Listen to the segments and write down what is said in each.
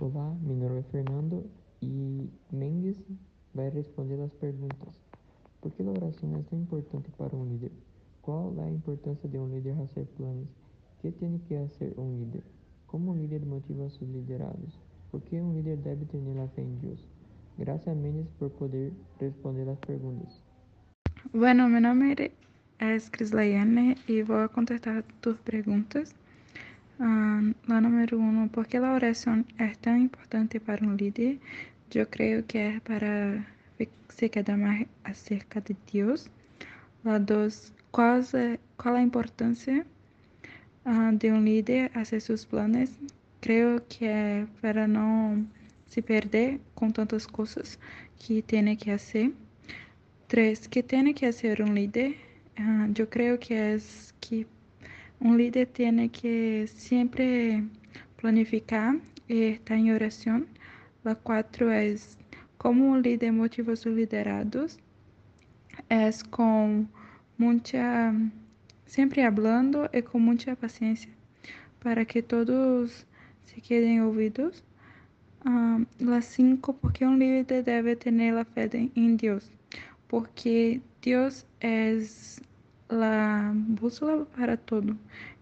Olá, meu nome é Fernando e Mendes vai responder as perguntas. Por que a oração é tão importante para um líder? Qual é a importância de um líder fazer planos? que tem que fazer um líder? Como um líder motiva seus liderados? Por que um líder deve ter a fé em Deus? Graças Mendes por poder responder as perguntas. Bueno, meu nome é Cris e vou contestar tuas perguntas. La número uno, ¿por la oración es tan importante para un líder? Yo creo que es para se quedar más acerca de Dios. La dos, ¿cuál es, cuál la importancia uh, de un líder hacer sus planes? Creo que para no se perder con tantas cosas que tiene que hacer. Tres, ¿qué tiene que hacer un líder? Yo creo que es que um líder tem que sempre planificar e estar em oração. La quatro é como um líder motiva seus liderados. É com muita, sempre hablando e com muita paciência para que todos se quedem ouvidos. Um, la cinco, porque um líder deve ter a fé em Deus, porque Deus é la bússola para todo.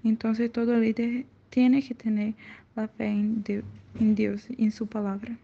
Entonces todo líder tiene que tener la fe en, Dios, en su palabra.